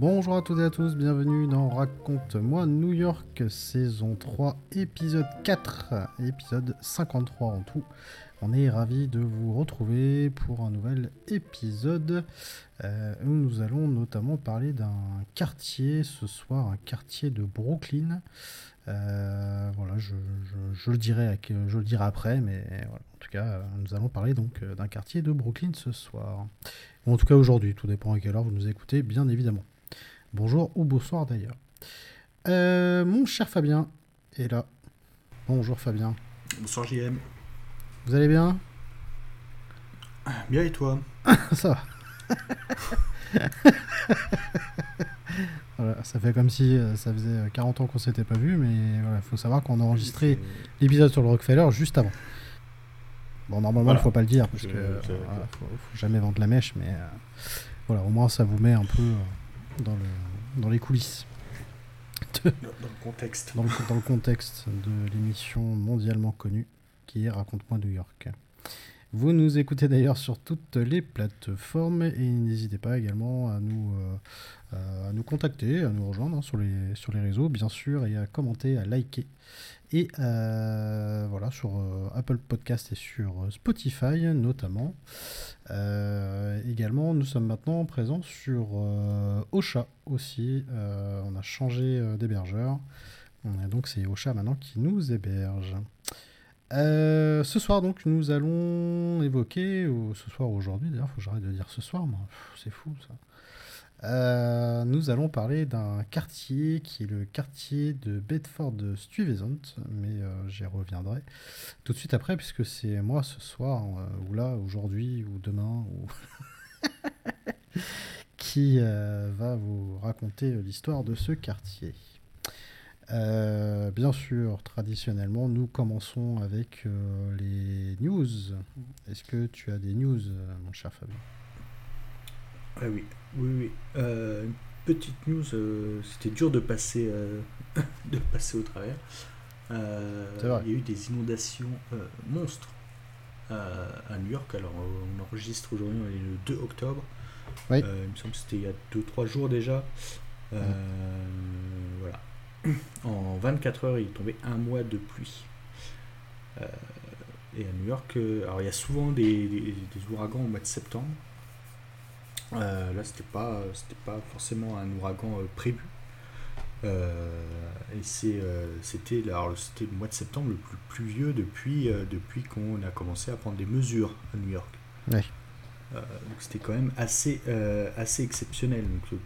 Bonjour à toutes et à tous, bienvenue dans Raconte-moi New York, saison 3, épisode 4, épisode 53 en tout. On est ravis de vous retrouver pour un nouvel épisode euh, où nous allons notamment parler d'un quartier ce soir, un quartier de Brooklyn. Euh, voilà, je, le dirai, après, mais en tout cas, nous allons parler donc d'un quartier de Brooklyn ce soir. En tout cas aujourd'hui, tout dépend à quelle heure vous nous écoutez, bien évidemment. Bonjour ou bonsoir d'ailleurs. Euh, mon cher Fabien est là. Bonjour Fabien. Bonsoir JM. Vous allez bien? Bien et toi? Ça va. ça fait comme si euh, ça faisait 40 ans qu'on s'était pas vu, mais voilà, faut savoir qu'on a enregistré l'épisode sur le Rockefeller juste avant. Bon, normalement, il ne faut pas le dire, parce que faut, jamais vendre la mèche, mais euh, voilà, au moins ça vous met un peu dans, le, dans les coulisses. dans, le contexte. Dans le, contexte de l'émission mondialement connue qui est Raconte-moi New York. Vous nous écoutez d'ailleurs sur toutes les plateformes et n'hésitez pas également à nous, euh, à nous contacter, à nous rejoindre hein, sur, les, sur les réseaux, bien sûr, et à commenter, à liker et euh, voilà, sur euh, Apple Podcast et sur euh, Spotify notamment. également, nous sommes maintenant présents sur Ocha aussi. on a changé d'hébergeur. Donc c'est Ocha maintenant qui nous héberge. ce soir donc nous allons évoquer, ou ce soir aujourd'hui d'ailleurs, faut que j'arrête de dire ce soir, c'est fou ça. Euh, nous allons parler d'un quartier qui est le quartier de Bedford-Stuyvesant, mais euh, j'y reviendrai tout de suite après, puisque c'est moi ce soir, euh, ou là, aujourd'hui, ou demain, ou qui va vous raconter l'histoire de ce quartier. bien sûr, traditionnellement, nous commençons avec les news. Est-ce que tu as des news, mon cher Fabien? Ah oui, oui, oui. Euh, petite news, euh, c'était dur de passer, euh, de passer au travers. il y a eu des inondations monstres à New York. Alors, on enregistre aujourd'hui, on est le 2 octobre. il me semble que c'était il y a 2-3 jours déjà. Voilà. En 24 heures, il est tombé un mois de pluie. et à New York, alors il y a souvent des, des ouragans au mois de septembre. Euh, là, c'était pas, c'était pas forcément un ouragan euh, prévu. Euh, et c'est, c'était, alors, c'était le mois de septembre le plus pluvieux depuis, depuis qu'on a commencé à prendre des mesures à New York. donc c'était quand même assez, assez exceptionnel. Donc,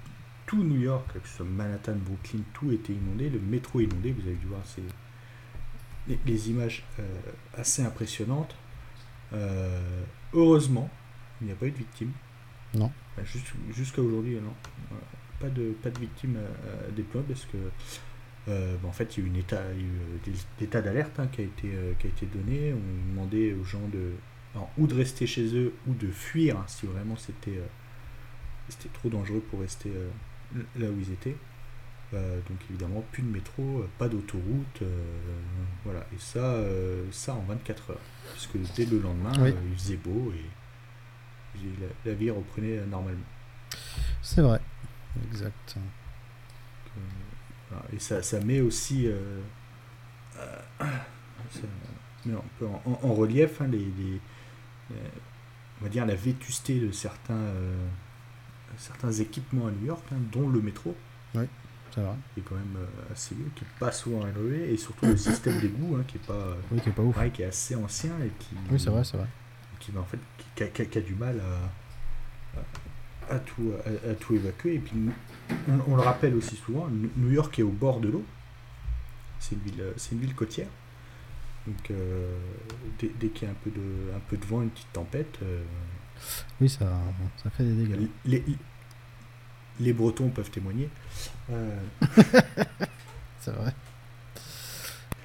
tout New York, que ce soit Manhattan, Brooklyn, tout était inondé. Le métro inondé, vous avez dû voir c'est les, images assez impressionnantes. heureusement, il n'y a pas eu de victimes. Non. Bah, jusqu'à aujourd'hui, non. Pas de, pas de victimes à, déployer parce que euh, bah, en fait, il y a eu, une état, des états d'alerte hein, qui, a été, euh, qui a été donné. On demandait aux gens de, ou de rester chez eux ou de fuir hein, si vraiment c'était euh, c'était trop dangereux pour rester là où ils étaient. donc évidemment, plus de métro, pas d'autoroute, voilà. Et ça, ça en 24 heures, puisque dès le lendemain, il faisait beau et la, vie reprenait euh, normalement. C'est vrai, exact. Euh, et ça, ça met aussi euh, met un peu en, relief hein, les, on va dire la vétusté de certains, certains équipements à New York, hein, dont le métro. Oui, c'est vrai. Qui est quand même assez vieux, qui n'est pas souvent rénové, et surtout le système d'égout hein, qui est pas, qui est pas ouf. qui est assez ancien et qui. Oui, c'est vrai, c'est vrai qui, en fait, qui, a, du mal à, à, tout, à, tout évacuer. Et puis, on, le rappelle aussi souvent, New York est au bord de l'eau. C'est une, ville, une ville côtière. Donc, euh, dès, qu'il y a un peu, de, un peu de vent, une petite tempête. Euh, oui, ça, ça fait des dégâts. Les, les Bretons peuvent témoigner. C'est vrai.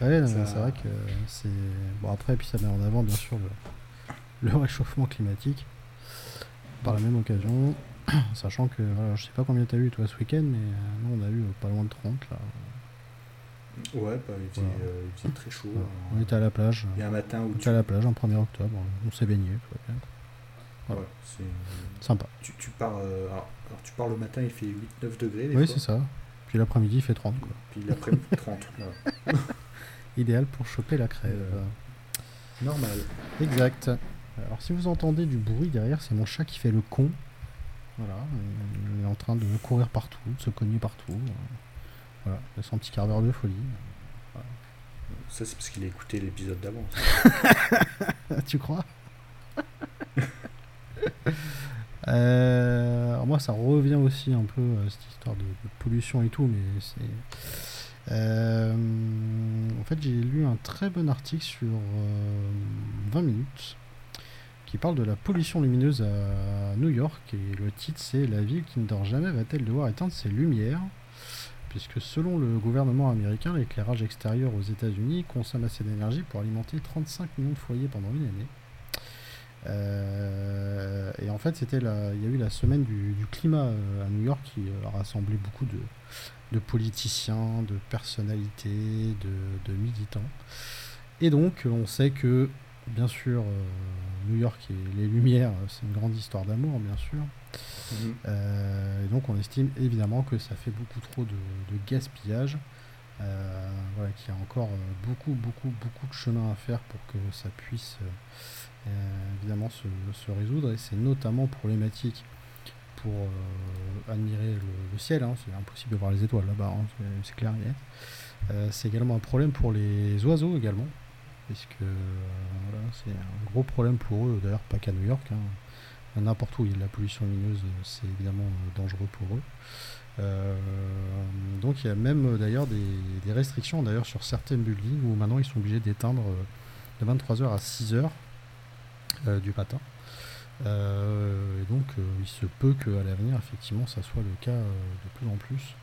Ouais, c'est vrai que c'est. Bon, après, puis ça met en avant, bien sûr, le, le réchauffement climatique. Par la même occasion, sachant que voilà, je sais pas combien tu as eu toi ce week-end, mais euh, nous on a eu pas loin de 30 là. Ouais, bah, il, faisait, euh, il, faisait, très chaud. Hein. On était à la plage. Il y a un matin où. On était à la plage en 1er octobre, on s'est baigné. Voilà. Ouais, c'est sympa. Tu, tu pars, euh, alors, tu pars le matin, il fait 8-9 degrés. oui, c'est ça. Puis l'après-midi, il fait 30. Quoi. Puis l'après-midi, 30. Idéal pour choper la crève. normal. Exact. Alors si vous entendez du bruit derrière, c'est mon chat qui fait le con. Voilà, il est en train de courir partout, de se cogner partout. Voilà, il a son petit quart d'heure de folie. Ça c'est parce qu'il a écouté l'épisode d'avant. tu crois? Euh, moi ça revient aussi un peu euh, cette histoire de, pollution et tout, mais c'est. Euh, en fait, j'ai lu un très bon article sur 20 minutes qui parle de la pollution lumineuse à New York. Et le titre, c'est La ville qui ne dort jamais va-t-elle devoir éteindre ses lumières? Puisque selon le gouvernement américain, l'éclairage extérieur aux États-Unis consomme assez d'énergie pour alimenter 35 millions de foyers pendant une année. Euh, et en fait, c'était il y a eu la semaine du, climat euh, à New York qui euh, a rassemblé beaucoup de, politiciens, de personnalités, de, militants. Et donc, on sait que bien sûr, New York et les Lumières, euh, c'est une grande histoire d'amour, bien sûr. Mhm. Euh, et donc, on estime évidemment que ça fait beaucoup trop de, gaspillage. voilà, qu'il y a encore beaucoup, beaucoup, beaucoup de chemin à faire pour que ça puisse évidemment se, résoudre. Et c'est notamment problématique pour admirer le, ciel. Hein. C'est impossible de voir les étoiles là-bas, hein. c'est clair c'est également un problème pour les oiseaux également puisque voilà, c'est un gros problème pour eux, d'ailleurs pas qu'à New York, hein. n'importe où il y a de la pollution lumineuse, c'est évidemment dangereux pour eux. Euh, donc il y a même d'ailleurs des, restrictions d'ailleurs sur certaines buildings où maintenant ils sont obligés d'éteindre de 23h à 6h euh, du matin. Euh, et donc il se peut qu'à l'avenir effectivement ça soit le cas de plus en plus.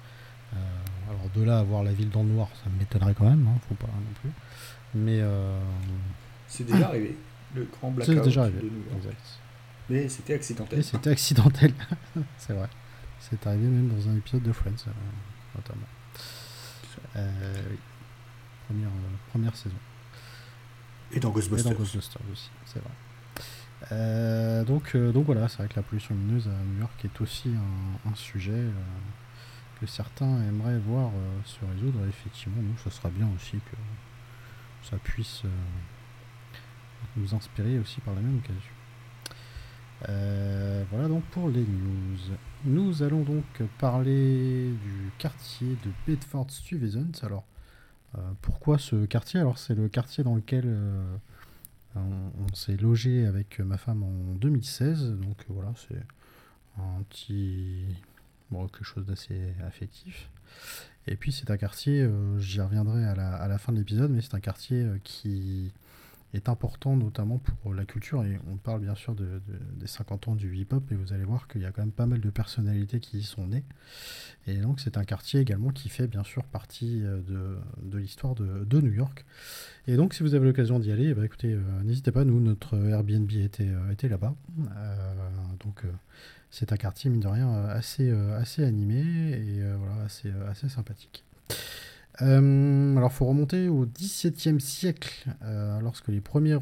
alors de là à voir la ville dans le noir, ça m'étonnerait quand même, hein, faut pas non plus. Mais. Euh, c'est déjà arrivé. Le grand blackout. C'est déjà arrivé. Mais c'était accidentel. c'était accidentel. c'est vrai. C'est arrivé même dans un épisode de Friends, euh, notamment. Euh, première, première saison. Et dans Ghostbusters. Et dans Ghostbusters aussi, c'est vrai. donc, donc voilà, c'est vrai que la pollution lumineuse à New York est aussi un, sujet que certains aimeraient voir se résoudre. Et effectivement, nous, ce sera bien aussi que ça puisse euh, nous inspirer aussi par la même occasion. Euh, voilà donc pour les news. Nous allons donc parler du quartier de Bedford-Stuyvesant. Alors, euh, pourquoi ce quartier? Alors, c'est le quartier dans lequel on, s'est logé avec ma femme en 2016. Donc, voilà, c'est un petit. Bon, quelque chose d'assez affectif. Et puis c'est un quartier, euh, j'y reviendrai à la, fin de l'épisode, mais c'est un quartier euh, qui est important notamment pour la culture. Et on parle bien sûr de, des 50 ans du hip-hop, et vous allez voir qu'il y a quand même pas mal de personnalités qui y sont nées. Et donc c'est un quartier également qui fait bien sûr partie euh, de, l'histoire de, New York. Et donc si vous avez l'occasion d'y aller, bah, écoutez, n'hésitez pas, nous, notre Airbnb était, était là-bas. donc c'est un quartier, mine de rien, euh, assez, euh, assez animé et euh, voilà, assez, assez sympathique. Euh, alors, faut remonter au XVIIe siècle, lorsque les premiers,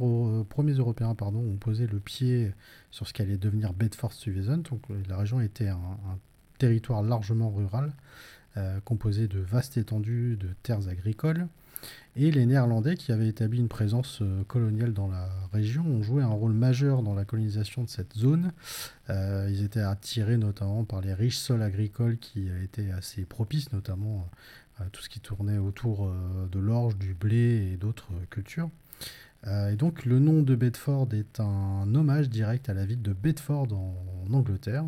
premiers Européens pardon, ont posé le pied sur ce qu'allait devenir Bedford-Stuyvesant. Donc, la région était un, territoire largement rural, composé de vastes étendues de terres agricoles. Et les Néerlandais, qui avaient établi une présence euh, coloniale dans la région, ont joué un rôle majeur dans la colonisation de cette zone. Euh, ils étaient attirés notamment par les riches sols agricoles qui étaient assez propices, notamment à tout ce qui tournait autour euh, de l'orge, du blé et d'autres cultures. et donc le nom de Bedford est un hommage direct à la ville de Bedford en, Angleterre.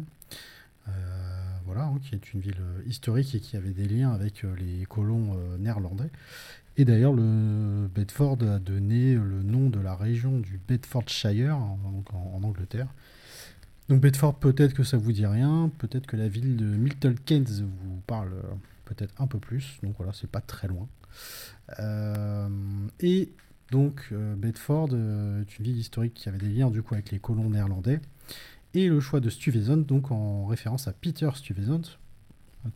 voilà, hein, qui est une ville historique et qui avait des liens avec les colons néerlandais. Et d'ailleurs, le Bedford a donné le nom de la région du Bedfordshire, en, en, Angleterre. Donc Bedford, peut-être que ça vous dit rien, peut-être que la ville de Milton Keynes vous parle peut-être un peu plus, donc voilà, c'est pas très loin. et donc Bedford est une ville historique qui avait des liens du coup avec les colons néerlandais. Et le choix de Stuyvesant, donc en référence à Peter Stuyvesant,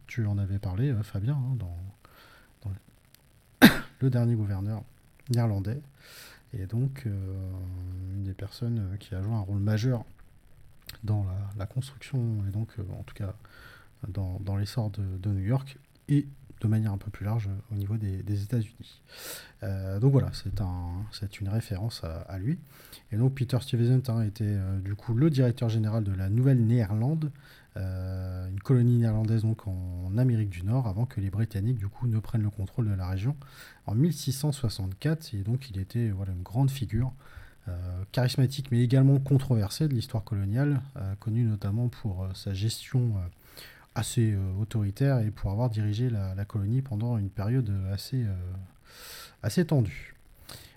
tu en avais parlé, Fabien, hein, dans, le dernier gouverneur néerlandais. Et donc, une des personnes qui a joué un rôle majeur dans la, construction, et donc, en tout cas, dans, l'essor de, New York, et de manière un peu plus large au niveau des, États-Unis. Euh, donc voilà, c'est un, une référence à, lui. Et donc Peter Stuyvesant hein, était euh, du coup le directeur général de la Nouvelle-Néerlande, euh, une colonie néerlandaise donc en Amérique du Nord, avant que les Britanniques du coup ne prennent le contrôle de la région en 1664. Et donc il était voilà une grande figure. charismatique mais également controversée de l'histoire coloniale, connu notamment pour sa gestion assez euh, autoritaire et pour avoir dirigé la, colonie pendant une période assez, euh, assez tendue.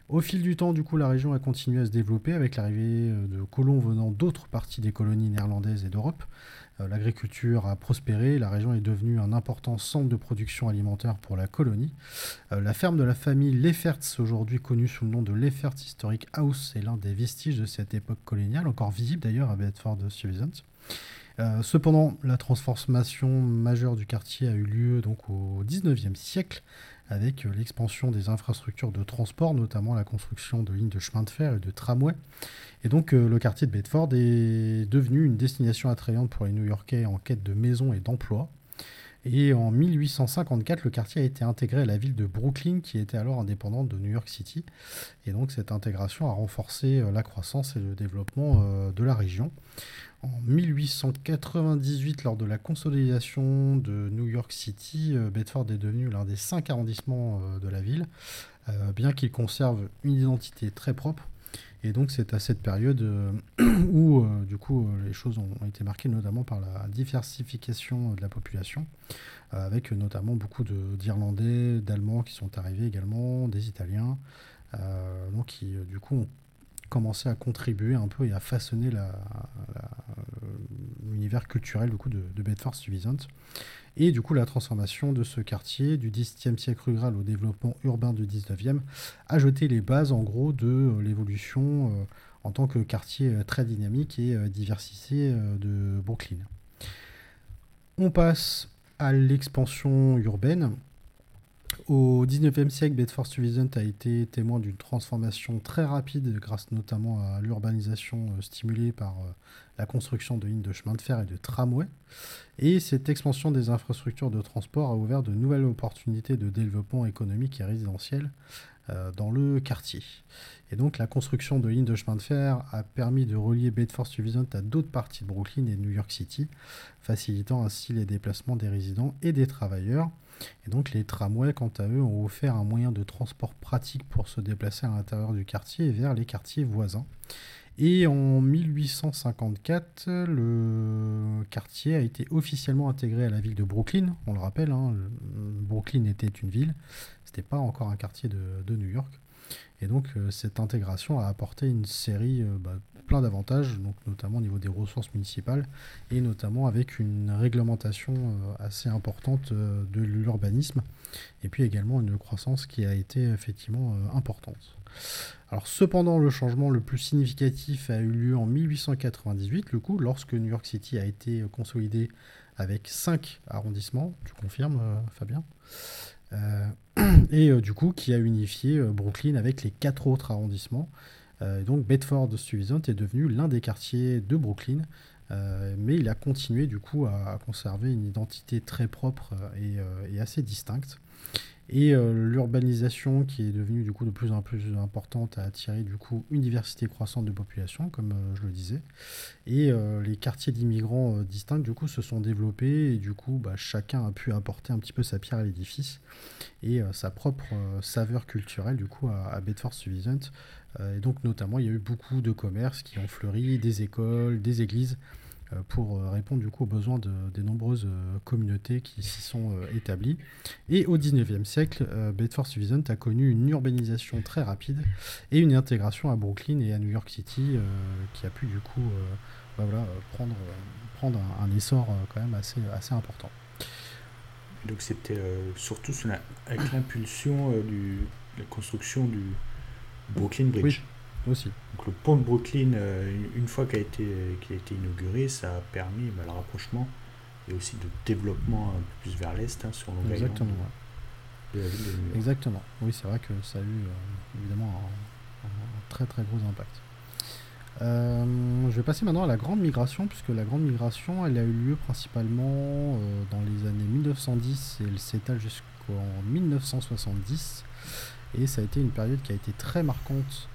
Au fil du temps, du coup, la région a continué à se développer avec l'arrivée euh, de colons venant d'autres parties des colonies néerlandaises et d'Europe. L'agriculture a prospéré, la région est devenue un important centre de production alimentaire pour la colonie. La ferme de la famille Lefferts, aujourd'hui connue sous le nom de Lefferts Historic House, est l'un des vestiges de cette époque coloniale, encore visible d'ailleurs à Bedford Stuyvesant. Euh, cependant, la transformation majeure du quartier a eu lieu donc au 19e siècle avec euh, l'expansion des infrastructures de transport, notamment la construction de lignes de chemin de fer et de tramway. Et donc euh, le quartier de Bedford est devenu une destination attrayante pour les New-Yorkais en quête de maisons et d'emplois. Et en 1854, le quartier a été intégré à la ville de Brooklyn, qui était alors indépendante de New York City. Et donc cette intégration a renforcé la croissance et le développement de la région. En 1898, lors de la consolidation de New York City, euh, Bedford est devenu l'un des cinq arrondissements euh, de la ville, euh, bien qu'il conserve une identité très propre. Et donc c'est à cette période où du coup les choses ont, été marquées notamment par la diversification de la population, avec notamment beaucoup d'Irlandais, d'Allemands qui sont arrivés également, des Italiens, donc qui du coup ont commencé à contribuer un peu et à façonner l'univers culturel du coup, de, Bedford Stuyvesant. Et du coup, la transformation de ce quartier du XXe siècle rural au développement urbain du XIXe a jeté les bases en gros de euh, l'évolution euh, en tant que quartier euh, très dynamique et diversifié de Brooklyn. On passe à l'expansion urbaine au XIXe siècle, Bedford-Stuyvesant a été témoin d'une transformation très rapide grâce notamment à l'urbanisation euh, stimulée par euh, la construction de lignes de chemin de fer et de tramway. Et cette expansion des infrastructures de transport a ouvert de nouvelles opportunités de développement économique et résidentiel euh, dans le quartier. Et donc la construction de lignes de chemin de fer a permis de relier Bedford-Stuyvesant à d'autres parties de Brooklyn et New York City, facilitant ainsi les déplacements des résidents et des travailleurs. Et donc les tramways, quant à eux, ont offert un moyen de transport pratique pour se déplacer à l'intérieur du quartier et vers les quartiers voisins. Et en 1854, le quartier a été officiellement intégré à la ville de Brooklyn. On le rappelle, hein, Brooklyn était une ville, c'était pas encore un quartier de, New York. Et donc euh, cette intégration a apporté une série euh, bah, plein d'avantages, notamment au niveau des ressources municipales et notamment avec une réglementation euh, assez importante euh, de l'urbanisme et puis également une croissance qui a été effectivement euh, importante. Alors cependant, le changement le plus significatif a eu lieu en 1898, le coup, lorsque New York City a été consolidé avec 5 arrondissements, tu confirmes Fabien? Et du coup qui a unifié Brooklyn avec les quatre autres arrondissements euh, donc Bedford Stuyvesant est devenu l'un des quartiers de Brooklyn, euh, mais il a continué du coup à, conserver une identité très propre euh, et, assez distincte. Et l'urbanisation qui est devenue du coup de plus en plus importante a attiré du coup une diversité croissante de population, comme je le disais. Et les quartiers d'immigrants distincts du coup se sont développés et du coup bah, chacun a pu apporter un petit peu sa pierre à l'édifice et sa propre saveur culturelle du coup à, à Bedford Stuyvesant et donc notamment, il y a eu beaucoup de commerces qui ont fleuri, des écoles, des églises, euh, pour euh, répondre du coup aux besoins de, des nombreuses communautés qui s'y sont établies. Et au 19e siècle, Bedford Stuyvesant a connu une urbanisation très rapide et une intégration à Brooklyn et à New York City qui a pu du coup bah voilà, prendre, prendre un, essor quand même assez, assez important. Donc c'était surtout avec l'impulsion de la construction du Brooklyn Bridge. Oui, aussi. Donc le pont de Brooklyn, une fois qu'il a, été, a été inauguré, ça a permis bah, le rapprochement et aussi de développement un peu plus vers l'est, hein, sur Long Exactement. Exactement. Oui, c'est vrai que ça a eu euh, évidemment un, très très gros impact. Euh, je vais passer maintenant à la grande migration, puisque la grande migration, elle a eu lieu principalement euh, dans les années 1910 et elle s'étale jusqu'en 1970. Et ça a été une période qui a été très marquante,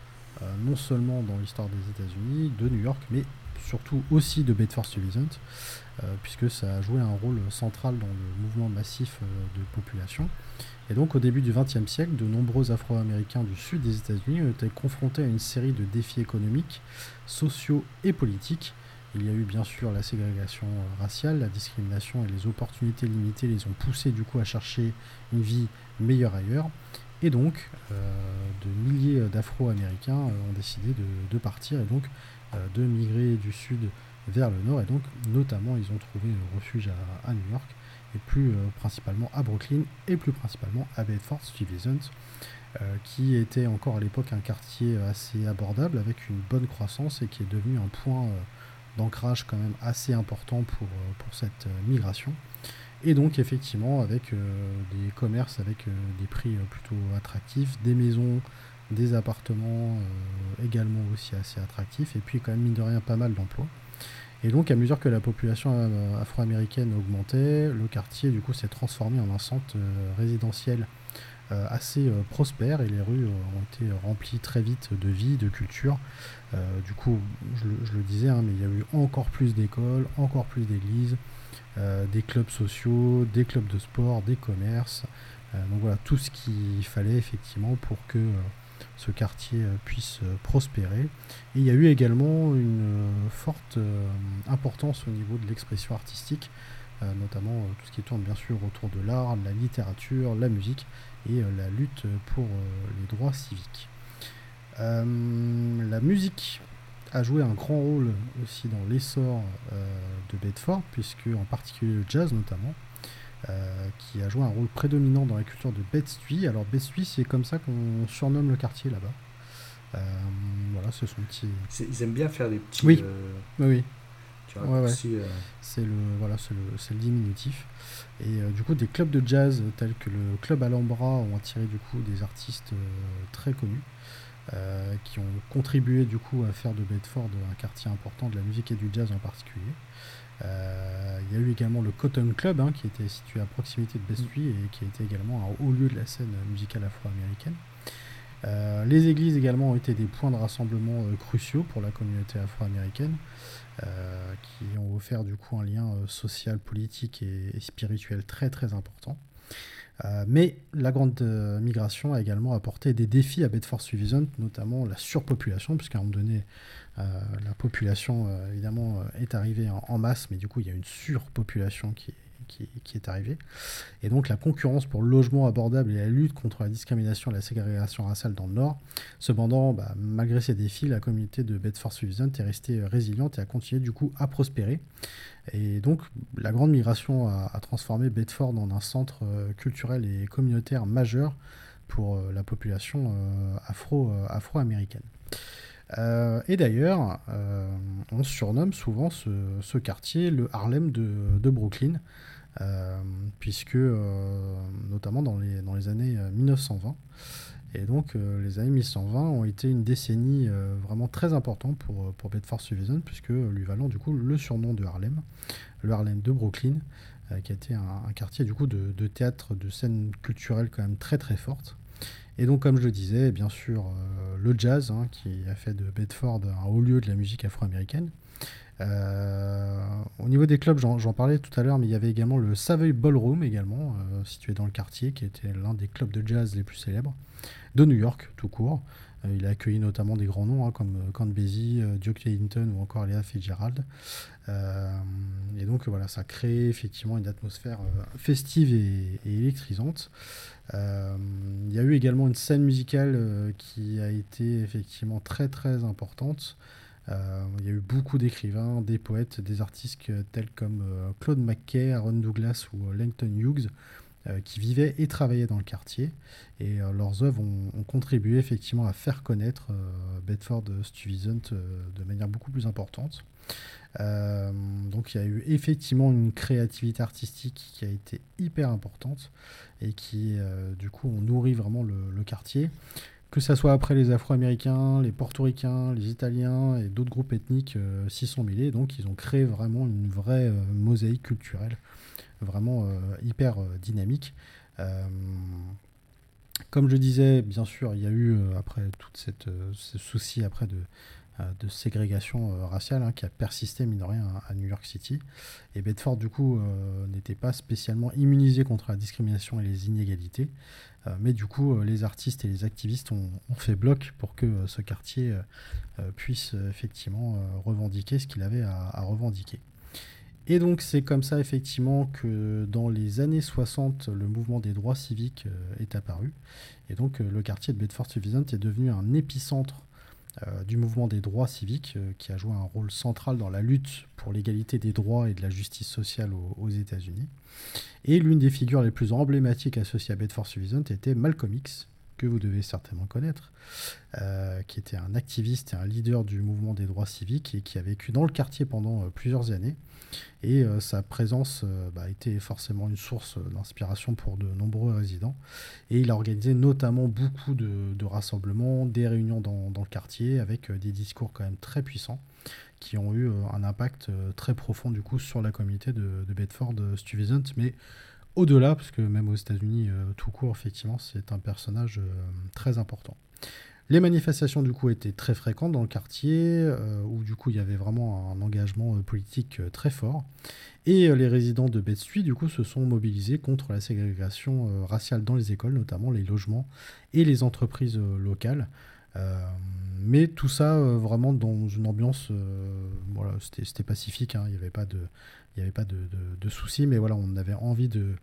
non seulement dans l'histoire des États-Unis, de New York, mais surtout aussi de Bedford-Stuyvesant, puisque ça a joué un rôle central dans le mouvement massif de population. Et donc au début du XXe siècle, de nombreux Afro-Américains du sud des États-Unis ont été confrontés à une série de défis économiques, sociaux et politiques. Il y a eu bien sûr la ségrégation euh, raciale, la discrimination et les opportunités limitées les ont poussés du coup à chercher une vie meilleure ailleurs. Et donc, euh, de milliers d'Afro-Américains euh, ont décidé de, partir et donc de migrer du sud vers le nord. Et donc, notamment, ils ont trouvé refuge à New York et plus euh, principalement à Brooklyn et plus principalement à Bedford Stuyvesant, euh, qui était encore à l'époque un quartier assez abordable avec une bonne croissance et qui est devenu un point euh, d'ancrage quand même assez important pour cette migration. Et donc effectivement avec des commerces avec des prix plutôt attractifs, des maisons, des appartements également aussi assez attractifs, et puis quand même mine de rien pas mal d'emplois. Et donc, à mesure que la population euh, afro-américaine augmentait, le quartier du coup s'est transformé en un centre euh, résidentiel euh, assez prospère et les rues ont été remplies très vite de vie, de culture. du coup, je, le disais, hein, mais il y a eu encore plus d'écoles, encore plus d'églises, des clubs sociaux, des clubs de sport, des commerces. donc voilà, tout ce qu'il fallait effectivement pour que ce quartier euh, puisse euh, prospérer. Et il y a eu également une euh, forte importance au niveau de l'expression artistique, notamment tout ce qui tourne bien sûr autour de l'art, la littérature, la musique et la lutte pour les droits civiques. la musique a joué un grand rôle aussi dans l'essor de Bedford, puisque en particulier le jazz notamment, euh, qui a joué un rôle prédominant dans la culture de Bed-Stuy. Alors Bed-Stuy, c'est comme ça qu'on surnomme le quartier là-bas. Euh, voilà, ce sont petits. Ils aiment bien faire des petits. Oui. Euh, oui. C'est le voilà, c'est le, le, diminutif. Et du coup, des clubs de jazz tels que le club Alhambra ont attiré du coup des artistes très connus. Qui ont contribué du coup à faire de Bedford un quartier important de la musique et du jazz en particulier. Euh, il y a eu également le Cotton Club, hein, qui était situé à proximité de Bestui mm. et qui a été également un haut lieu de la scène musicale afro-américaine. Euh, les églises également ont été des points de rassemblement euh, cruciaux pour la communauté afro-américaine, qui ont offert du coup un lien social, politique et, spirituel très très important. Mais la grande migration a également apporté des défis à Bedford-Stuyvesant, notamment la surpopulation, puisqu'à un moment donné, euh, la population, euh, évidemment, euh, est arrivée en, masse, mais du coup, il y a une surpopulation qui, qui, est arrivée. Et donc, la concurrence pour le logement abordable et la lutte contre la discrimination et la ségrégation raciale dans le Nord. Cependant, bah, malgré ces défis, la communauté de Bedford-Stuyvesant est restée résiliente et a continué, du coup, à prospérer. Et donc, la grande migration a, transformé Bedford en un centre culturel et communautaire majeur pour la population afro, afro-américaine. Euh, et d'ailleurs, euh, on surnomme souvent ce, quartier le Harlem de, Brooklyn, euh, puisque notamment dans les, dans les années 1920. Et donc les années 1920 ont été une décennie vraiment très importante pour, pour Bedford-Stuyvesant, puisque lui valant du coup le surnom de Harlem, le Harlem de Brooklyn, qui a été un, quartier du coup de, de, théâtre, de scène culturelle quand même très très forte. Et donc, comme je le disais, bien sûr, euh, le jazz, hein, qui a fait de Bedford un haut lieu de la musique afro-américaine. Euh, au niveau des clubs, j'en parlais tout à l'heure, mais il y avait également le Savoy Ballroom, également, euh, situé dans le quartier, qui était l'un des clubs de jazz les plus célèbres de New York, tout court. il a accueilli notamment des grands noms hein, comme Count Basie, Duke Ellington ou encore Léa Fitzgerald. et donc voilà, ça crée effectivement une atmosphère festive et électrisante. Euh, il y a eu également une scène musicale euh, qui a été effectivement très très importante. Il y a eu beaucoup d'écrivains, des poètes, des artistes tels comme Claude McKay, Aaron Douglas ou Langton Hughes qui vivaient et travaillaient dans le quartier. Et leurs œuvres ont, contribué effectivement à faire connaître Bedford Stuyvesant de manière beaucoup plus importante. Euh, donc il y a eu effectivement une créativité artistique qui a été hyper importante et qui euh, du coup ont nourri vraiment le, quartier. Que ce soit après les Afro-Américains, les Portoricains, les Italiens et d'autres groupes ethniques euh, s'y sont mêlés, donc ils ont créé vraiment une vraie mosaïque culturelle, vraiment hyper dynamique. comme je disais, bien sûr, il y a eu après tout ce souci après de, euh, ségrégation euh, raciale hein, qui a persisté, mine de rien, à, New York City. Et Bedford, du coup, euh, n'était pas spécialement immunisé contre la discrimination et les inégalités. Mais du coup, les artistes et les activistes ont, fait bloc pour que ce quartier puisse effectivement revendiquer ce qu'il avait à, revendiquer. Et donc c'est comme ça effectivement que dans les années 60, le mouvement des droits civiques est apparu. Et donc le quartier de Bedford-Stuyvesant est devenu un épicentre euh, du mouvement des droits civiques, euh, qui a joué un rôle central dans la lutte pour l'égalité des droits et de la justice sociale aux, États-Unis. Et l'une des figures les plus emblématiques associées à Bedford-Stuyvesant était Malcolm X, que vous devez certainement connaître, euh, qui était un activiste et un leader du mouvement des droits civiques et qui a vécu dans le quartier pendant plusieurs années et euh, sa présence euh, bah, a été forcément une source d'inspiration pour de nombreux résidents. Et il a organisé notamment beaucoup de, rassemblements, des réunions dans, le quartier avec euh, des discours quand même très puissants qui ont eu un impact très profond du coup sur la communauté de, de Bedford-Stuyvesant, mais au-delà, parce que même aux États-Unis, tout court, effectivement, c'est un personnage très important. Les manifestations du coup étaient très fréquentes dans le quartier, euh, où du coup il y avait vraiment un engagement euh, politique euh, très fort. Et les résidents de Bed-Stuy du coup se sont mobilisés contre la ségrégation raciale dans les écoles, notamment les logements et les entreprises locales. mais tout ça vraiment dans une ambiance, voilà, c'était pacifique, hein, il n'y avait pas de, il y avait pas de, de soucis, mais voilà, on avait envie de,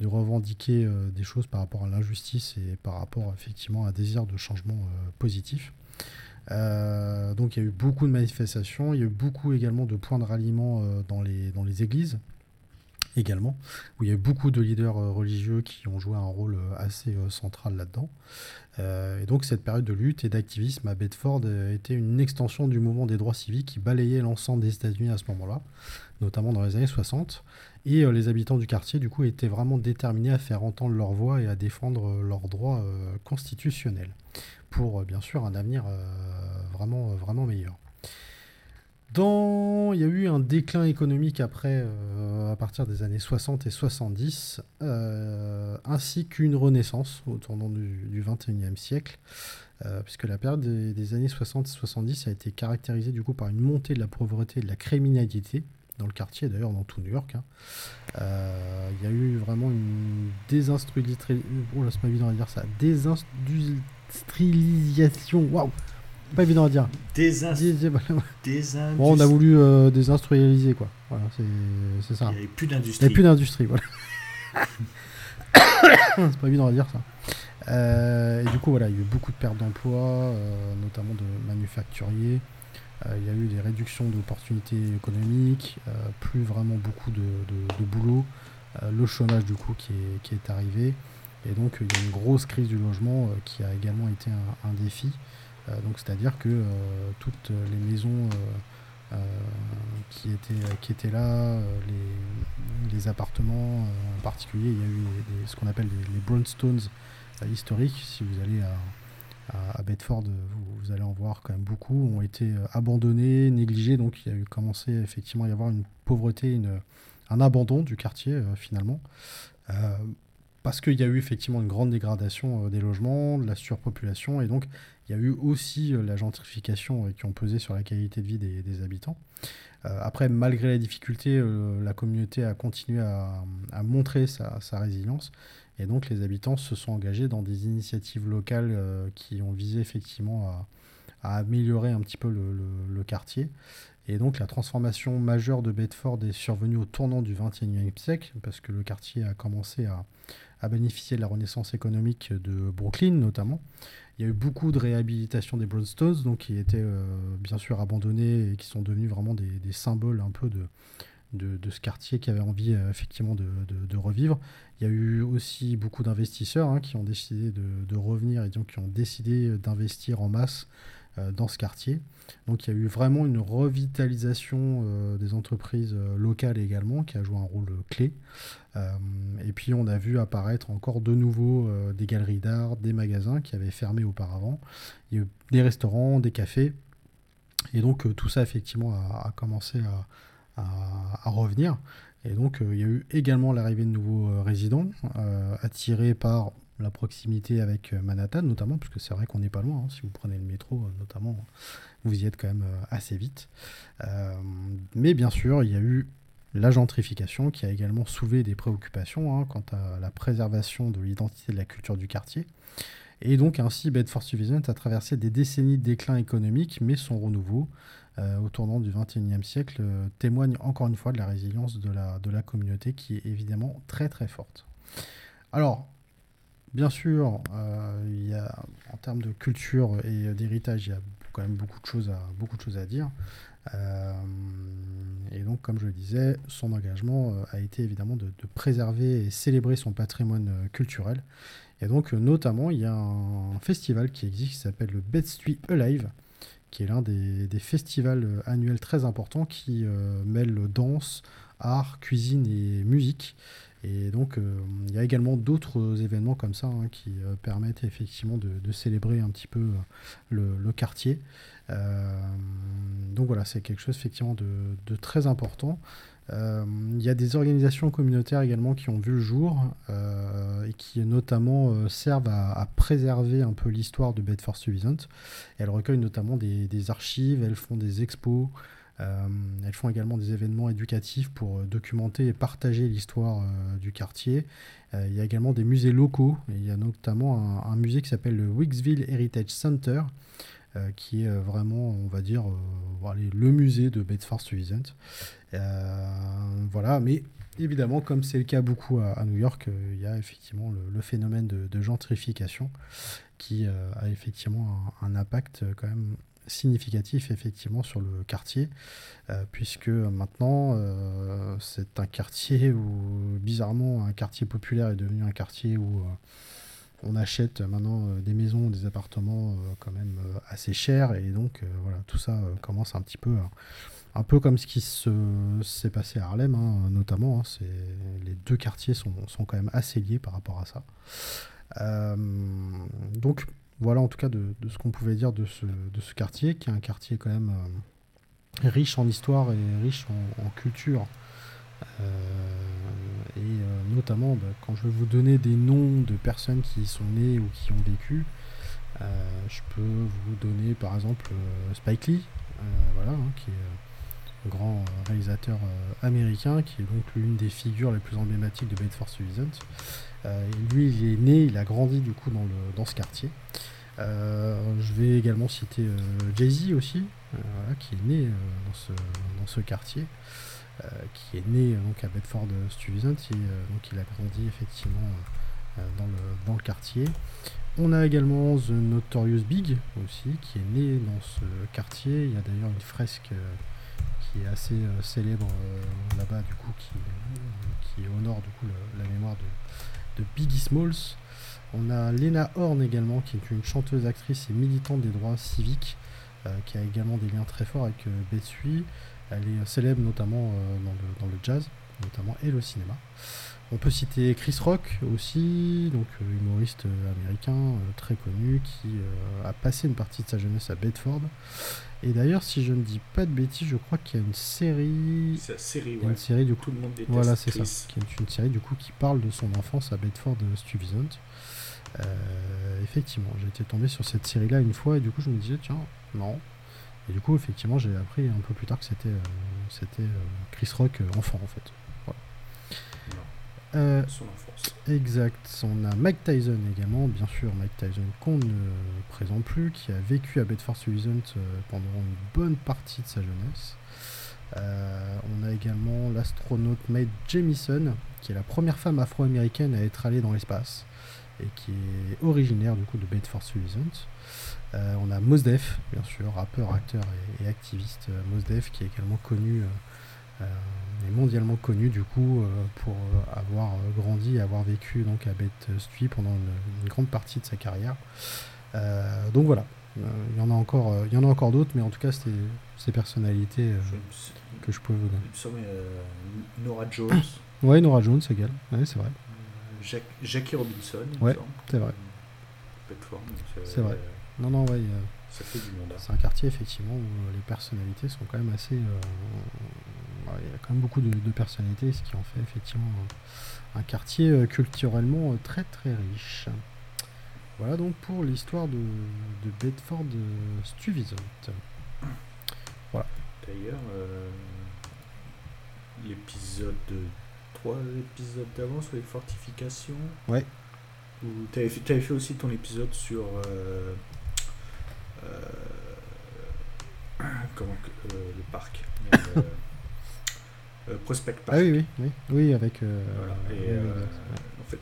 de revendiquer euh, des choses par rapport à l'injustice et par rapport effectivement à un désir de changement euh, positif. Euh, donc il y a eu beaucoup de manifestations, il y a eu beaucoup également de points de ralliement dans, les, églises également, où il y a eu beaucoup de leaders religieux qui ont joué un rôle assez central là-dedans. et donc cette période de lutte et d'activisme à Bedford était une extension du mouvement des droits civiques qui balayait l'ensemble des États-Unis à ce moment-là, notamment dans les années 60. Et euh, les habitants du quartier, du coup, étaient vraiment déterminés à faire entendre leur voix et à défendre euh, leurs droits euh, constitutionnels pour, bien sûr, un avenir vraiment, meilleur. Dans... Il y a eu un déclin économique après, à partir des années 60 et 70, ainsi qu'une renaissance au tournant du, 21e siècle, puisque la période des, années 60 et 70 a été caractérisée du par une montée de la pauvreté et de la criminalité, dans le quartier, d'ailleurs dans tout New York. Hein. Euh, il y a eu vraiment une désindustrialisation. Oh là, c'est pas évident à dire ça. Désindustrialisation. Waouh! Pas évident à dire. Désindustrialisation. Bon, on a voulu euh, désindustrialiser, quoi. Voilà, c'est ça. Il n'y avait plus d'industrie. Il n'y avait plus d'industrie, voilà. c'est pas évident à dire ça. Euh, et du coup, voilà, il y a eu beaucoup de pertes d'emplois, notamment de manufacturiers. Euh, il y a eu des réductions d'opportunités économiques, euh, plus vraiment beaucoup de, boulot, euh, le chômage du coup qui est, arrivé. Et donc il y a une grosse crise du logement qui a également été un, défi. donc c'est-à-dire que toutes les maisons qui, étaient, qui étaient là, les, appartements en particulier, il y a eu ce qu'on appelle les, les brownstones historiques. Si vous allez à, à, Bedford, vous, allez en voir quand même beaucoup, ont été euh, abandonnés, négligés. Donc il y a eu commencé effectivement à y avoir une pauvreté, une, un abandon du quartier euh, finalement. Euh, parce qu'il y a eu effectivement une grande dégradation des logements, de la surpopulation, et donc il y a eu aussi la gentrification qui ont pesé sur la qualité de vie des, habitants. après, malgré la difficulté, la communauté a continué à, montrer sa, sa, résilience et donc les habitants se sont engagés dans des initiatives locales euh, qui ont visé effectivement à, améliorer un petit peu le, quartier. Et donc la transformation majeure de Bedford est survenue au tournant du XXIe siècle, parce que le quartier a commencé à, bénéficier de la renaissance économique de Brooklyn notamment. Il y a eu beaucoup de réhabilitation des brownstones, donc qui étaient euh, bien sûr abandonnés et qui sont devenus vraiment des, symboles un peu de, de, ce quartier qui avait envie euh, effectivement de, de, revivre. Il y a eu aussi beaucoup d'investisseurs hein, qui ont décidé de, revenir et donc qui ont décidé d'investir en masse euh, dans ce quartier. Donc il y a eu vraiment une revitalisation euh, des entreprises locales également qui a joué un rôle clé. et puis on a vu apparaître encore de nouveau des galeries d'art, des magasins qui avaient fermé auparavant. Des restaurants, des cafés. Et donc tout ça effectivement a, commencé à, revenir. Et donc il y a eu également l'arrivée de nouveaux résidents attirés par la proximité avec euh, Manhattan notamment, puisque c'est vrai qu'on n'est pas loin, hein. si vous prenez le métro euh, notamment, vous y êtes quand même euh, assez vite. mais bien sûr, il y a eu la gentrification qui a également soulevé des préoccupations hein, quant à la préservation de l'identité de la culture du quartier. Et donc ainsi, Bedford Stuyvesant a traversé des décennies de déclin économique, mais son renouveau au tournant du XXIe siècle témoigne encore une fois de la résilience de la, de la communauté qui est évidemment très très forte. Alors, Bien sûr, euh, il y a, en termes de culture et d'héritage, il y a quand même beaucoup de choses à, beaucoup de choses à dire. Euh, et donc, comme je le disais, son engagement euh, a été évidemment de, préserver et célébrer son patrimoine culturel. Et donc, notamment, il y a un festival qui existe qui s'appelle le Bedstuy Alive, qui est l'un des, des, festivals annuels très importants qui mêle danse, art, cuisine et musique. Et donc, euh, il y a également d'autres événements comme ça hein, qui euh, permettent effectivement de, célébrer un petit peu euh, le, quartier. donc voilà, c'est quelque chose effectivement de, très important. Il y a des organisations communautaires également qui ont vu le jour et qui notamment servent à, préserver un peu l'histoire de Bedford-Stuyvesant. Elles recueillent notamment des, archives, elles font des expos, euh, elles font également des événements éducatifs pour euh, documenter et partager l'histoire euh, du quartier. il y a également des musées locaux. il y a notamment un, musée qui s'appelle le Wicksville Heritage Center, qui est vraiment, on va dire, le musée de Bedford-Stuyvesant. voilà, mais évidemment, comme c'est le cas beaucoup à, New York, il y a effectivement le, phénomène de, gentrification qui a effectivement un, impact quand même significatif effectivement sur le quartier, euh, puisque maintenant euh, c'est un quartier où bizarrement un quartier populaire est devenu un quartier où euh, on achète maintenant des maisons, des appartements quand même assez chers, et donc voilà tout ça commence un petit peu un peu comme ce qui s'est passé à Harlem, hein, notamment. Hein, les deux quartiers sont, quand même assez liés par rapport à ça. donc, voilà en tout cas de, ce qu'on pouvait dire de ce, quartier, qui est un quartier quand même euh, riche en histoire et riche en, culture. Euh, et euh, notamment, bah, quand je vais vous donner des noms de personnes qui y sont nées ou qui ont vécu, je peux vous donner par exemple Spike Lee, voilà, hein, qui est un grand réalisateur américain, qui est donc l'une des figures les plus emblématiques de Bedford Stuyvesant. lui, il est né, il a grandi du coup dans, le, dans ce quartier. Euh, je vais également citer euh, Jay-Z aussi, euh, qui est né dans, ce, dans ce quartier. Qui est né donc à Bedford Stuyvesant et donc il a grandi effectivement dans, le, quartier. On a également The Notorious Big aussi, qui est né dans ce quartier. Il y a d'ailleurs une fresque qui est assez célèbre là-bas, du coup, qui, honore la mémoire de, de Biggie Smalls. On a Lena Horn également, qui est une chanteuse, actrice et militante des droits civiques, euh, qui a également des liens très forts avec euh, Elle est euh, célèbre notamment euh, dans, le, jazz, notamment et le cinéma. On peut citer Chris Rock aussi, donc humoriste américain très connu qui a passé une partie de sa jeunesse à Bedford. Et d'ailleurs, si je ne dis pas de bêtises, je crois qu'il y a une série. C'est série, Une série du coup. Tout le monde Voilà, c'est ça. Qui est une série du coup qui parle de son enfance à Bedford Stuyvesant. Euh, effectivement, j'ai été tombé sur cette série-là une fois et du coup je me disais tiens, non. Et du coup effectivement j'ai appris un peu plus tard que c'était euh, c'était euh, Chris Rock enfant en fait. Euh, son enfance. Exact. On a Mike Tyson également, bien sûr, Mike Tyson qu'on ne présente plus, qui a vécu à Bedford-Stuyvesant euh, pendant une bonne partie de sa jeunesse. Euh, on a également l'astronaute Mae Jemison, qui est la première femme afro-américaine à être allée dans l'espace et qui est originaire du coup de Bedford-Stuyvesant. Euh, on a Mos Def, bien sûr, rappeur, acteur et, et activiste euh, Mos Def, qui est également connu, euh, euh, et mondialement connu du coup euh, pour avoir grandi et avoir vécu donc à Beth Stuy pendant une, une grande partie de sa carrière. Donc voilà, il y en a encore, il y en a encore d'autres, mais en tout cas c'était ces personnalités que je pouvais vous donner. il me semble, Nora Jones, Ouais, Nora Jones égal, ouais, c'est vrai, Jack- Jackie Robinson, il Ouais, c'est vrai. C'est vrai. Non, non, ouais. euh, Ça fait du monde. hein. C'est un quartier effectivement où euh, les personnalités sont quand même assez. euh, ouais, Il y a quand même beaucoup de, de personnalités, ce qui en fait effectivement un, un quartier culturellement très très riche. Voilà donc pour l'histoire de, de Bedford Stuyvesant. D'ailleurs, euh, l'épisode de trois épisodes d'avant sur les fortifications. Ouais. Où t'avais fait, fait aussi ton épisode sur euh, comment que- euh, le parc, euh, euh, Prospect Park. Ah oui, oui, oui, oui, avec. euh, Voilà. Et, oui, euh, en fait,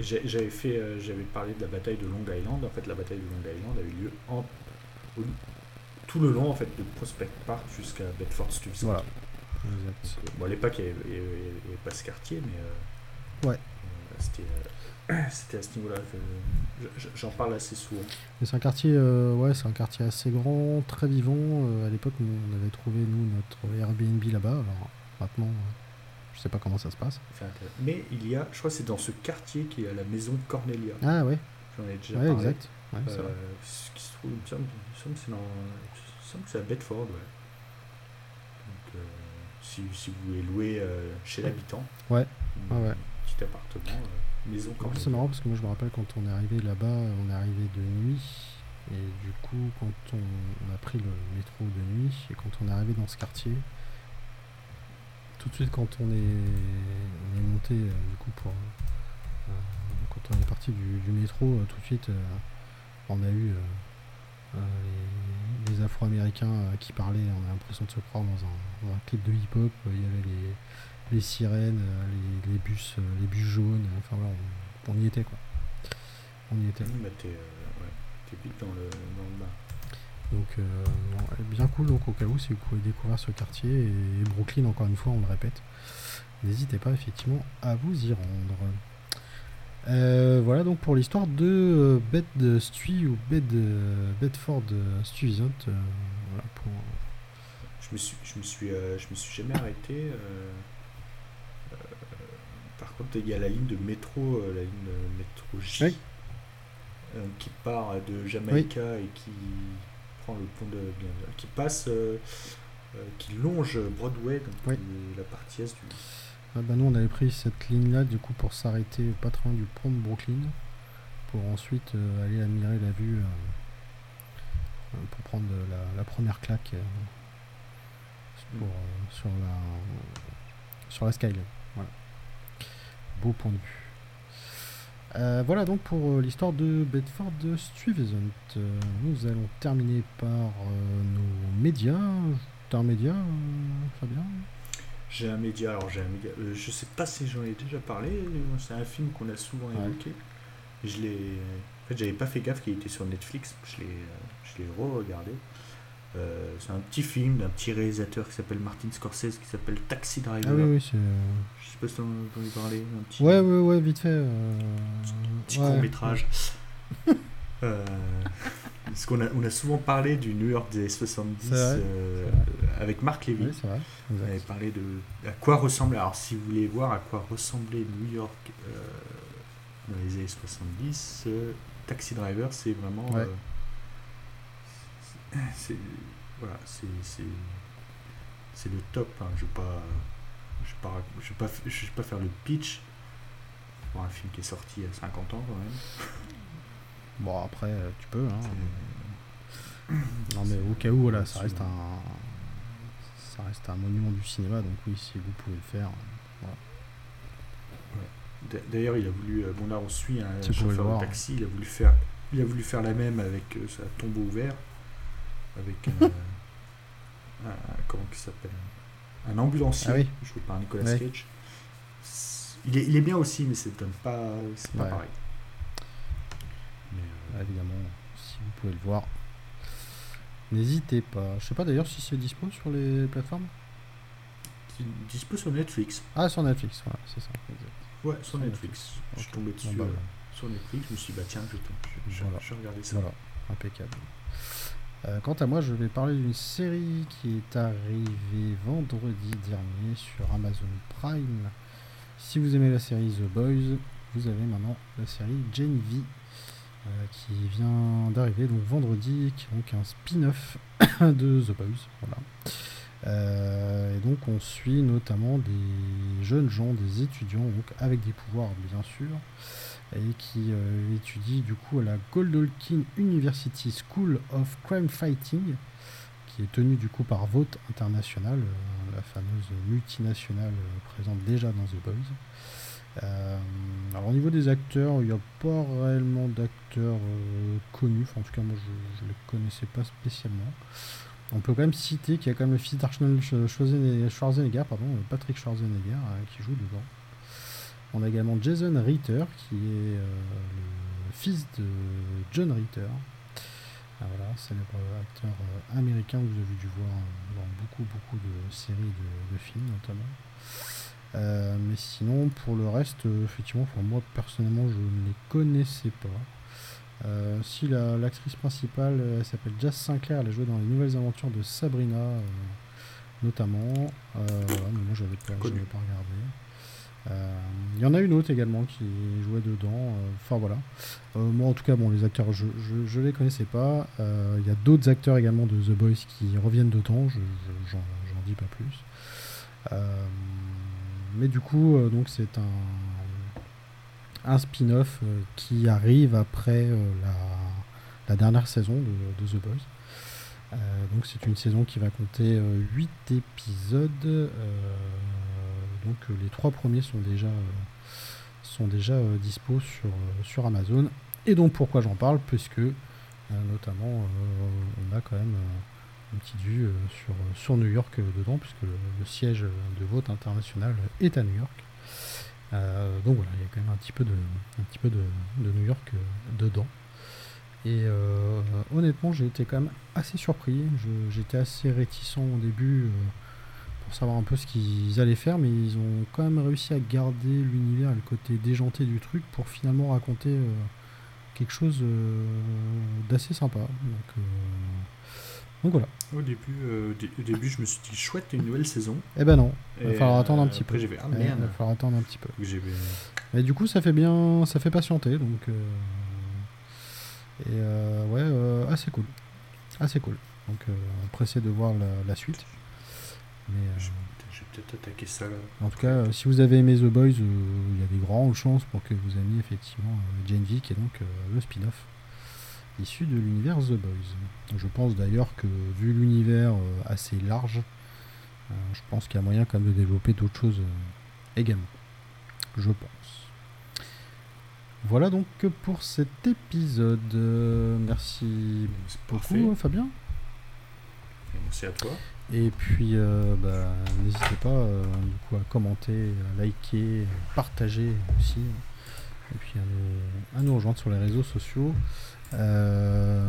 j'avais fait, euh, j'avais parlé de la bataille de Long Island. En fait, la bataille de Long Island a eu lieu en, tout le long en fait de Prospect Park jusqu'à Bedford Stuyvesant. Voilà. Exact. Donc, euh, bon, à l'époque, il n'y avait, avait- pas ce quartier, mais euh, Ouais. euh, c'était, euh, c'était à ce niveau-là que je- je- j'en parle assez souvent. C'est un quartier, euh, ouais, c'est un quartier assez grand, très vivant. Euh, à l'époque, on avait trouvé nous notre Airbnb là-bas. Alors maintenant, euh, je sais pas comment ça se passe. Mais il y a, je crois que c'est dans ce quartier qu'il y a la maison Cornelia. Ah ouais, J'en ai déjà ouais, parlé. exact. Ouais, c'est Euh, vrai. ce qui se trouve, il me semble, que c'est dans, il me semble que c'est à Bedford, ouais. Donc, si, si vous voulez louer chez l'habitant, Ouais. Ouais, petit appartement, maison c'est marrant parce que moi je me rappelle quand on est arrivé là-bas, on est arrivé de nuit. Et du coup, quand on, on a pris le métro de nuit et quand on est arrivé dans ce quartier, tout de suite quand on est, on est monté euh, du coup pour euh, quand on est parti du, du métro, euh, tout de suite on a eu les, les Afro-Américains qui parlaient. On a l'impression de se croire dans un, dans un clip de hip-hop. Il y avait les, les sirènes, euh, les, les bus, euh, les bus jaunes. Enfin voilà, on, on y était quoi. On y était. Bah, t'es, euh, ouais, t'es vite dans le, dans le bas. Donc euh, bien cool donc au cas où si vous pouvez découvrir ce quartier et Brooklyn encore une fois on le répète. N'hésitez pas effectivement à vous y rendre. Euh, voilà donc pour l'histoire de euh, Bed Stuy ou Bed, euh, Bedford euh, Stuyvesant. euh, voilà pour, Je me suis, je me suis, euh, je me suis jamais arrêté. Euh, euh, par contre, il y a la ligne de métro, euh, la ligne de métro J, Oui. euh, qui part de Jamaïca et qui prend le pont de, qui passe, euh, euh, qui longe Broadway, donc Oui. euh, la partie est du. Ah bah nous on avait pris cette ligne là du coup pour s'arrêter pas très loin du pont de Brooklyn pour ensuite euh, aller admirer la vue euh, euh, pour prendre la, la première claque euh, pour, euh, sur la sur la skyline. Beau point de vue. Euh, voilà donc pour euh, l'histoire de Bedford Stuyvesant. Euh, nous allons terminer par nos médias. T'as un média, Fabien? J'ai un média, alors j'ai un média, euh, je sais pas si j'en ai déjà parlé, c'est un film qu'on a souvent Ouais. évoqué. Je l'ai. En fait, j'avais pas fait gaffe qu'il était sur Netflix, je l'ai, je l'ai re-regardé. Euh, c'est un petit film d'un petit réalisateur qui s'appelle Martin Scorsese qui s'appelle Taxi Driver. Ah oui, oui, c'est. Je sais pas si t'en as entendu parler. Un petit, Ouais, ouais, ouais, vite fait. euh, petit ouais. court métrage. Euh, parce qu'on a, on a souvent parlé du New York des années 70 C'est vrai, euh, c'est avec Marc Lévy. Oui, c'est vrai. On avait parlé de à quoi ressemblait. Alors, si vous voulez voir à quoi ressemblait New York dans les années 70, euh, Taxi Driver, c'est vraiment. Ouais. Euh, c'est- voilà, c'est le top. hein. Je vais pas, je vais pas, je vais pas, je vais pas faire le pitch pour un film qui est sorti il y a 50 ans quand même. Bon, après, euh, tu peux. Hein. Non, mais au cas où, voilà, ça reste un. Ça reste un monument du cinéma, donc oui, si vous pouvez le faire. euh, voilà. Ouais. D'ailleurs, il a voulu, bon là on suit un chauffeur de voir. taxi, il a voulu faire, il a voulu faire la même avec euh, sa tombeau ouvert, avec un, un- comment il s'appelle, un ambulancier, Ah oui. joué par Nicolas Ouais. Cage. C'est- Il est, il est bien aussi, mais donne pas, c'est pas Ouais. pareil. Mais, euh, Évidemment, si vous pouvez le voir, n'hésitez pas. Je sais pas d'ailleurs si c'est dispo sur les plateformes. c'est dispo sur Netflix. Ah, sur Netflix, c'est ça. exact. Ouais, sur Sur Netflix. Je suis tombé Bon, dessus bah, euh, sur Netflix. Je me suis dit, bah tiens, je, je, je, Voilà. je vais regarder ça. Voilà, impeccable. Euh, quant à moi, je vais parler d'une série qui est arrivée vendredi dernier sur Amazon Prime. Si vous aimez la série The Boys, vous avez maintenant la série Jane V euh, qui vient d'arriver donc vendredi, qui est donc un spin-off de The Boys. Euh, et donc on suit notamment des jeunes gens, des étudiants avec des pouvoirs bien sûr, et qui euh, étudie du coup à la Godolphin University School of Crime Fighting, qui est tenue du coup par Vote International, euh, la fameuse multinationale euh, présente déjà dans The Boys. Alors au niveau des acteurs, il n'y a pas réellement d'acteurs connus, en tout cas moi je ne les connaissais pas spécialement. On peut quand même citer qu'il y a quand même le fils d'Arnold Schwarzenegger, Schwarzenegger, pardon, Patrick Schwarzenegger, qui joue dedans. On a également Jason Ritter, qui est euh, le fils de John Ritter. Ah, voilà, célèbre acteur euh, américain que vous avez dû voir euh, dans beaucoup, beaucoup de séries de, de films notamment. Euh, mais sinon, pour le reste, effectivement, pour moi personnellement, je ne les connaissais pas. Si la- l'actrice principale, elle s'appelle Jazz Sinclair, elle a joué dans les nouvelles aventures de Sabrina, notamment. Voilà, mais moi, pas, Connu. j'avais pas regardé. Euh, Il y en a une autre également qui jouait dedans. euh, Enfin voilà. Euh, moi en tout cas, bon, les acteurs, je, je, je les connaissais pas. Il y a d'autres acteurs également de The Boys qui reviennent dedans. Je, je- j'en, dis pas plus. Mais du coup, donc c'est un, un spin-off qui arrive après la, la dernière saison de, The Boys. Donc c'est une saison qui va compter 8 épisodes. Donc euh, les trois premiers sont déjà, euh, sont déjà euh, dispo sur, sur Amazon. Et donc pourquoi j'en parle? Puisque notamment on a quand même une petite vue sur, sur New York dedans, puisque le, siège de vote international est à New York. Donc voilà, il y a quand même un petit peu de, un petit peu de, de New York dedans. Et honnêtement, j'ai été quand même assez surpris. J'étais assez réticent au début pour savoir un peu ce qu'ils allaient faire, mais ils ont quand même réussi à garder l'univers et le côté déjanté du truc pour finalement raconter euh, quelque chose euh, d'assez sympa. Donc, euh, donc voilà. Au début, au dé- au début, je me suis dit chouette, une nouvelle saison. Eh ben non, il va Et, falloir attendre un petit peu. fait, ah Il merde. va falloir attendre un petit peu. Mais du coup, ça fait bien, ça fait patienter, donc et ouais, assez cool, assez cool. Donc pressé de voir la, la suite. Mais euh, Je je vais peut-être attaquer ça là. en tout cas, euh, si vous avez aimé The Boys, euh, il y a des grandes chances pour que vous aimiez effectivement Jane V, qui est donc le spin-off issu de l'univers The Boys. Je pense d'ailleurs que vu l'univers assez large, je pense qu'il y a moyen quand même de développer d'autres choses également. Je pense. Voilà donc pour cet épisode. Merci beaucoup Fabien. Merci à toi. Et puis euh, bah, n'hésitez pas euh, à commenter, à liker, à partager aussi. Et puis à nous, rejoindre sur les réseaux sociaux. Euh,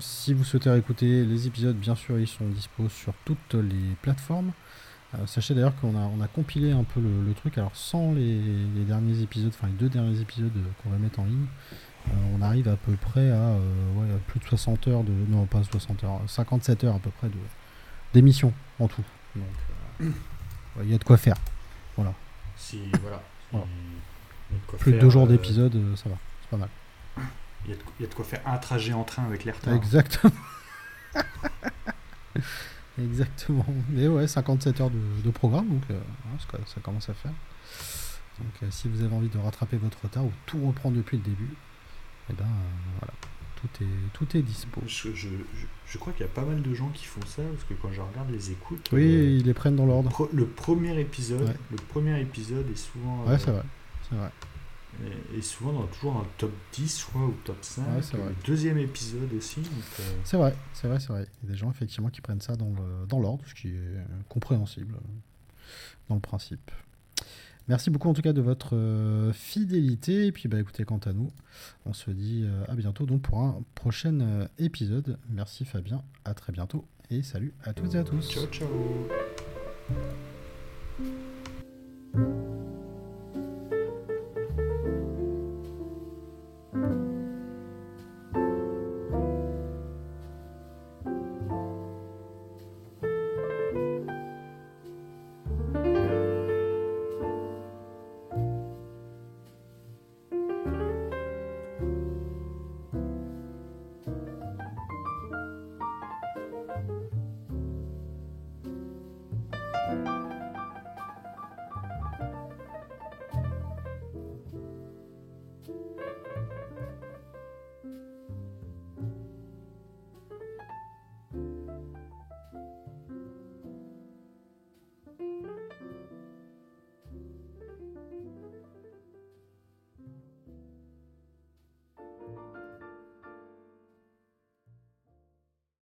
si vous souhaitez réécouter les épisodes, bien sûr, ils sont dispo sur toutes les plateformes. Sachez d'ailleurs qu'on a, compilé un peu le, truc, alors sans les, derniers épisodes, enfin les deux derniers épisodes qu'on va mettre en ligne, on arrive à peu près à, euh, ouais, à plus de 60 heures de. Non, pas 60 heures, 57 heures à peu près de d'émissions en tout. Donc, euh, ouais, il y a de quoi faire. Si, voilà. Voilà. Il y a de quoi Plus de deux jours euh, d'épisode, euh, ça va. C'est pas mal. Il y, a de, il y a de quoi faire un trajet en train avec les retards. Exactement. Exactement. Mais ouais, 57 heures de, de programme, donc euh, ouais, ça, ça commence à faire. Donc euh, si vous avez envie de rattraper votre retard ou tout reprendre depuis le début, eh ben euh, voilà, tout est, tout est dispo. Je, je, je, crois qu'il y a pas mal de gens qui font ça, parce que quand je regarde les écoutes... Oui, ils les prennent dans l'ordre. Le, premier épisode, le premier épisode est souvent... Ouais, c'est vrai. C'est vrai. Et, souvent dans toujours un top 10, je crois, ou top 5. le deuxième épisode aussi. Euh, c'est vrai, c'est vrai, c'est vrai. Il y a des gens effectivement qui prennent ça dans l'ordre, ce qui est compréhensible dans le principe. Merci beaucoup en tout cas de votre euh, fidélité. Et puis bah écoutez, quant à nous, on se dit euh, à bientôt donc pour un prochain épisode. Merci Fabien, à très bientôt et salut à toutes et à tous. Ciao ciao.